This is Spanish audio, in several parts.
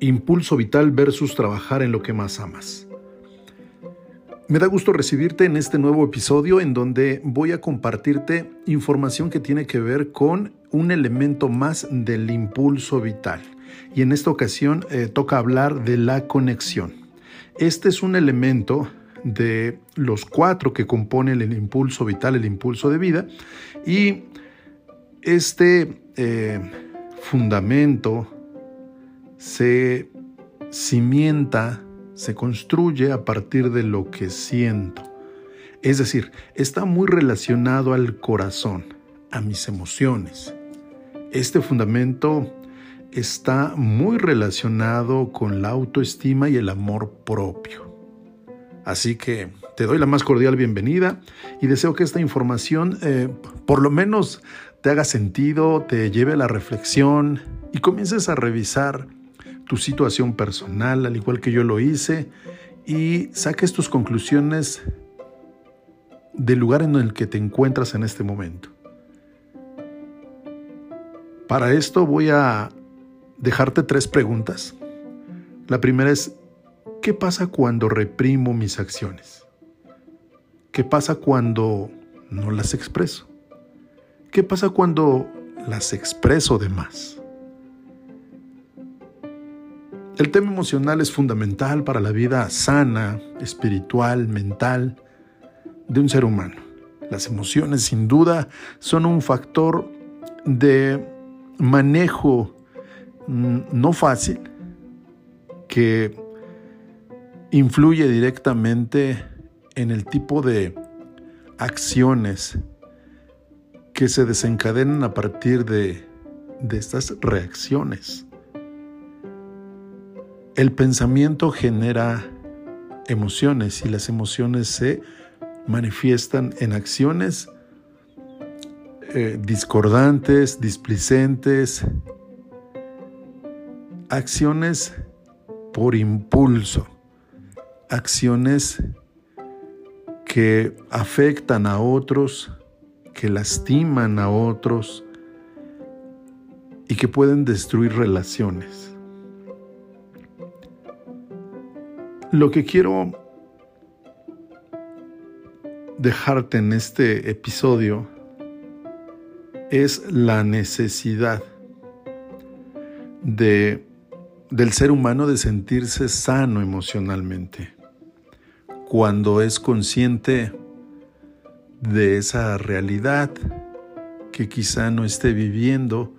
Impulso vital versus trabajar en lo que más amas. Me da gusto recibirte en este nuevo episodio en donde voy a compartirte información que tiene que ver con un elemento más del impulso vital. Y en esta ocasión eh, toca hablar de la conexión. Este es un elemento de los cuatro que componen el impulso vital, el impulso de vida. Y este eh, fundamento se cimienta se construye a partir de lo que siento. Es decir, está muy relacionado al corazón, a mis emociones. Este fundamento está muy relacionado con la autoestima y el amor propio. Así que te doy la más cordial bienvenida y deseo que esta información eh, por lo menos te haga sentido, te lleve a la reflexión y comiences a revisar tu situación personal, al igual que yo lo hice, y saques tus conclusiones del lugar en el que te encuentras en este momento. Para esto voy a dejarte tres preguntas. La primera es, ¿qué pasa cuando reprimo mis acciones? ¿Qué pasa cuando no las expreso? ¿Qué pasa cuando las expreso de más? El tema emocional es fundamental para la vida sana, espiritual, mental de un ser humano. Las emociones sin duda son un factor de manejo mm, no fácil que influye directamente en el tipo de acciones que se desencadenan a partir de, de estas reacciones. El pensamiento genera emociones y las emociones se manifiestan en acciones eh, discordantes, displicentes, acciones por impulso, acciones que afectan a otros, que lastiman a otros y que pueden destruir relaciones. Lo que quiero dejarte en este episodio es la necesidad de, del ser humano de sentirse sano emocionalmente. Cuando es consciente de esa realidad que quizá no esté viviendo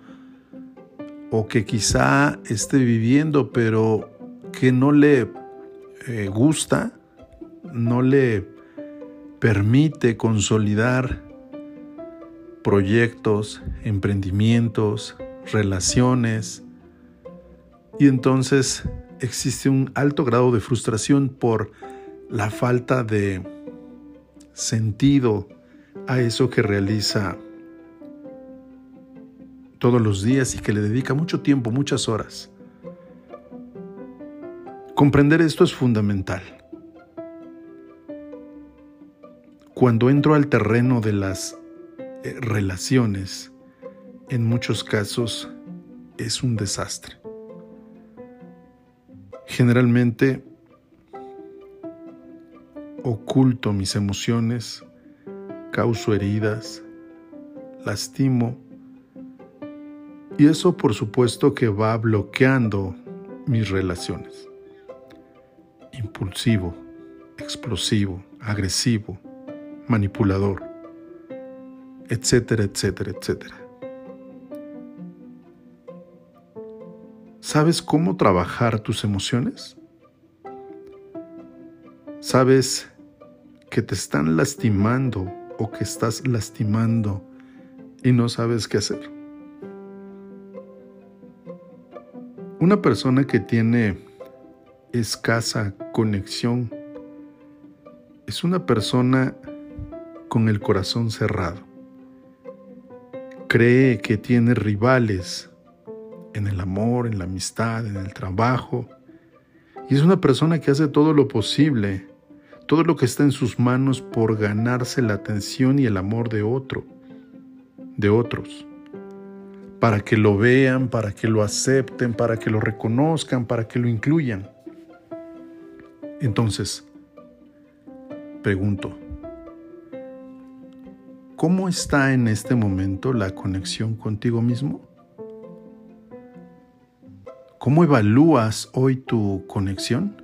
o que quizá esté viviendo pero que no le eh, gusta, no le permite consolidar proyectos, emprendimientos, relaciones, y entonces existe un alto grado de frustración por la falta de sentido a eso que realiza todos los días y que le dedica mucho tiempo, muchas horas. Comprender esto es fundamental. Cuando entro al terreno de las eh, relaciones, en muchos casos es un desastre. Generalmente oculto mis emociones, causo heridas, lastimo y eso por supuesto que va bloqueando mis relaciones impulsivo, explosivo, agresivo, manipulador, etcétera, etcétera, etcétera. ¿Sabes cómo trabajar tus emociones? ¿Sabes que te están lastimando o que estás lastimando y no sabes qué hacer? Una persona que tiene escasa conexión. Es una persona con el corazón cerrado. Cree que tiene rivales en el amor, en la amistad, en el trabajo. Y es una persona que hace todo lo posible, todo lo que está en sus manos por ganarse la atención y el amor de otro, de otros. para que lo vean, para que lo acepten, para que lo reconozcan, para que lo incluyan. Entonces, pregunto, ¿cómo está en este momento la conexión contigo mismo? ¿Cómo evalúas hoy tu conexión?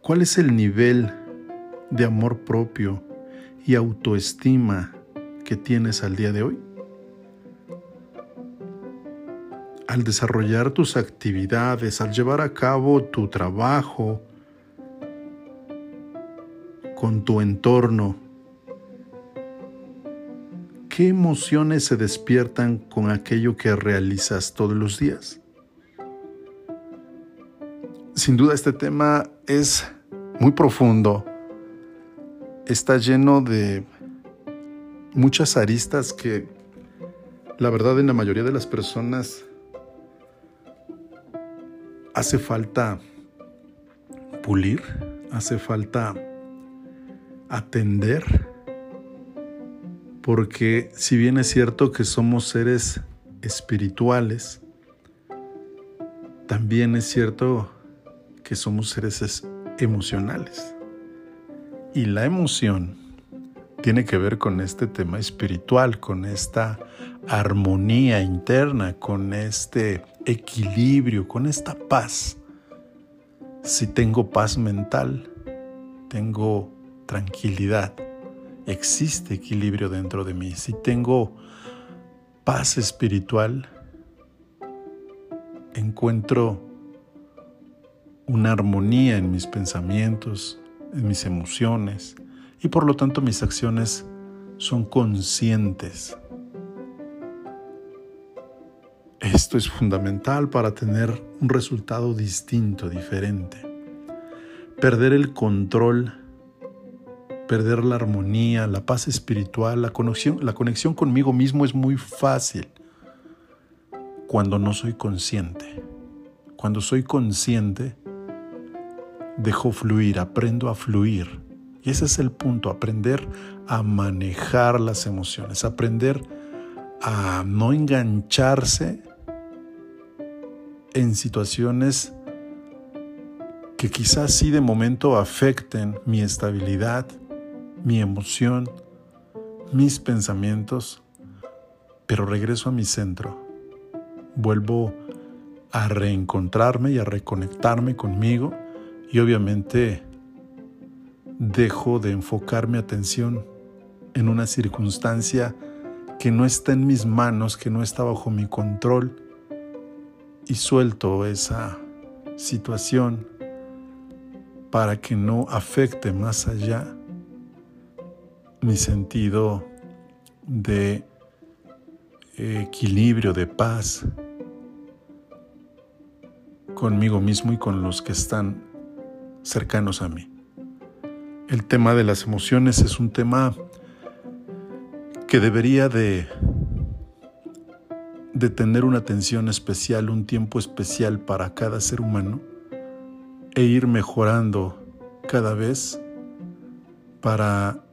¿Cuál es el nivel de amor propio y autoestima que tienes al día de hoy? Al desarrollar tus actividades, al llevar a cabo tu trabajo con tu entorno, ¿qué emociones se despiertan con aquello que realizas todos los días? Sin duda este tema es muy profundo está lleno de muchas aristas que la verdad en la mayoría de las personas hace falta pulir, hace falta atender, porque si bien es cierto que somos seres espirituales, también es cierto que somos seres emocionales. Y la emoción tiene que ver con este tema espiritual, con esta armonía interna, con este equilibrio, con esta paz. Si tengo paz mental, tengo tranquilidad, existe equilibrio dentro de mí. Si tengo paz espiritual, encuentro una armonía en mis pensamientos, en mis emociones y por lo tanto mis acciones son conscientes. Esto es fundamental para tener un resultado distinto, diferente. Perder el control, perder la armonía, la paz espiritual, la conexión, la conexión conmigo mismo es muy fácil cuando no soy consciente. Cuando soy consciente, dejo fluir, aprendo a fluir. Y ese es el punto, aprender a manejar las emociones, aprender a no engancharse en situaciones que quizás sí de momento afecten mi estabilidad, mi emoción, mis pensamientos, pero regreso a mi centro, vuelvo a reencontrarme y a reconectarme conmigo y obviamente dejo de enfocar mi atención en una circunstancia que no está en mis manos, que no está bajo mi control y suelto esa situación para que no afecte más allá mi sentido de equilibrio, de paz conmigo mismo y con los que están cercanos a mí. El tema de las emociones es un tema que debería de, de tener una atención especial, un tiempo especial para cada ser humano e ir mejorando cada vez para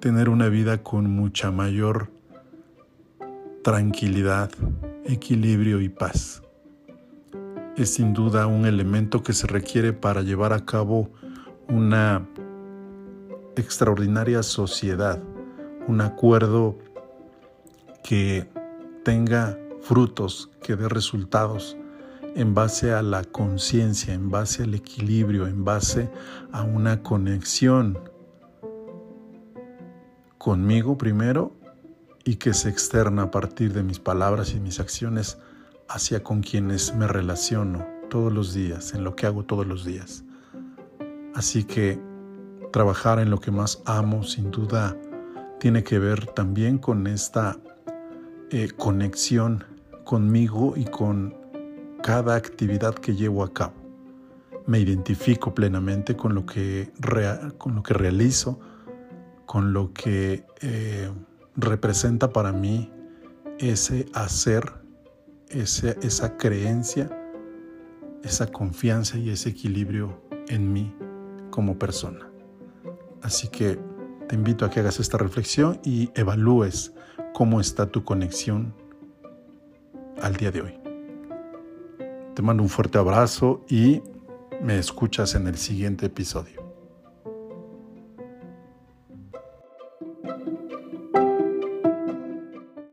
tener una vida con mucha mayor tranquilidad, equilibrio y paz. Es sin duda un elemento que se requiere para llevar a cabo una extraordinaria sociedad, un acuerdo que tenga frutos, que dé resultados en base a la conciencia, en base al equilibrio, en base a una conexión conmigo primero y que se externa a partir de mis palabras y mis acciones hacia con quienes me relaciono todos los días, en lo que hago todos los días. Así que trabajar en lo que más amo sin duda tiene que ver también con esta eh, conexión conmigo y con cada actividad que llevo a cabo. Me identifico plenamente con lo que, con lo que realizo, con lo que eh, representa para mí ese hacer esa creencia, esa confianza y ese equilibrio en mí como persona. Así que te invito a que hagas esta reflexión y evalúes cómo está tu conexión al día de hoy. Te mando un fuerte abrazo y me escuchas en el siguiente episodio.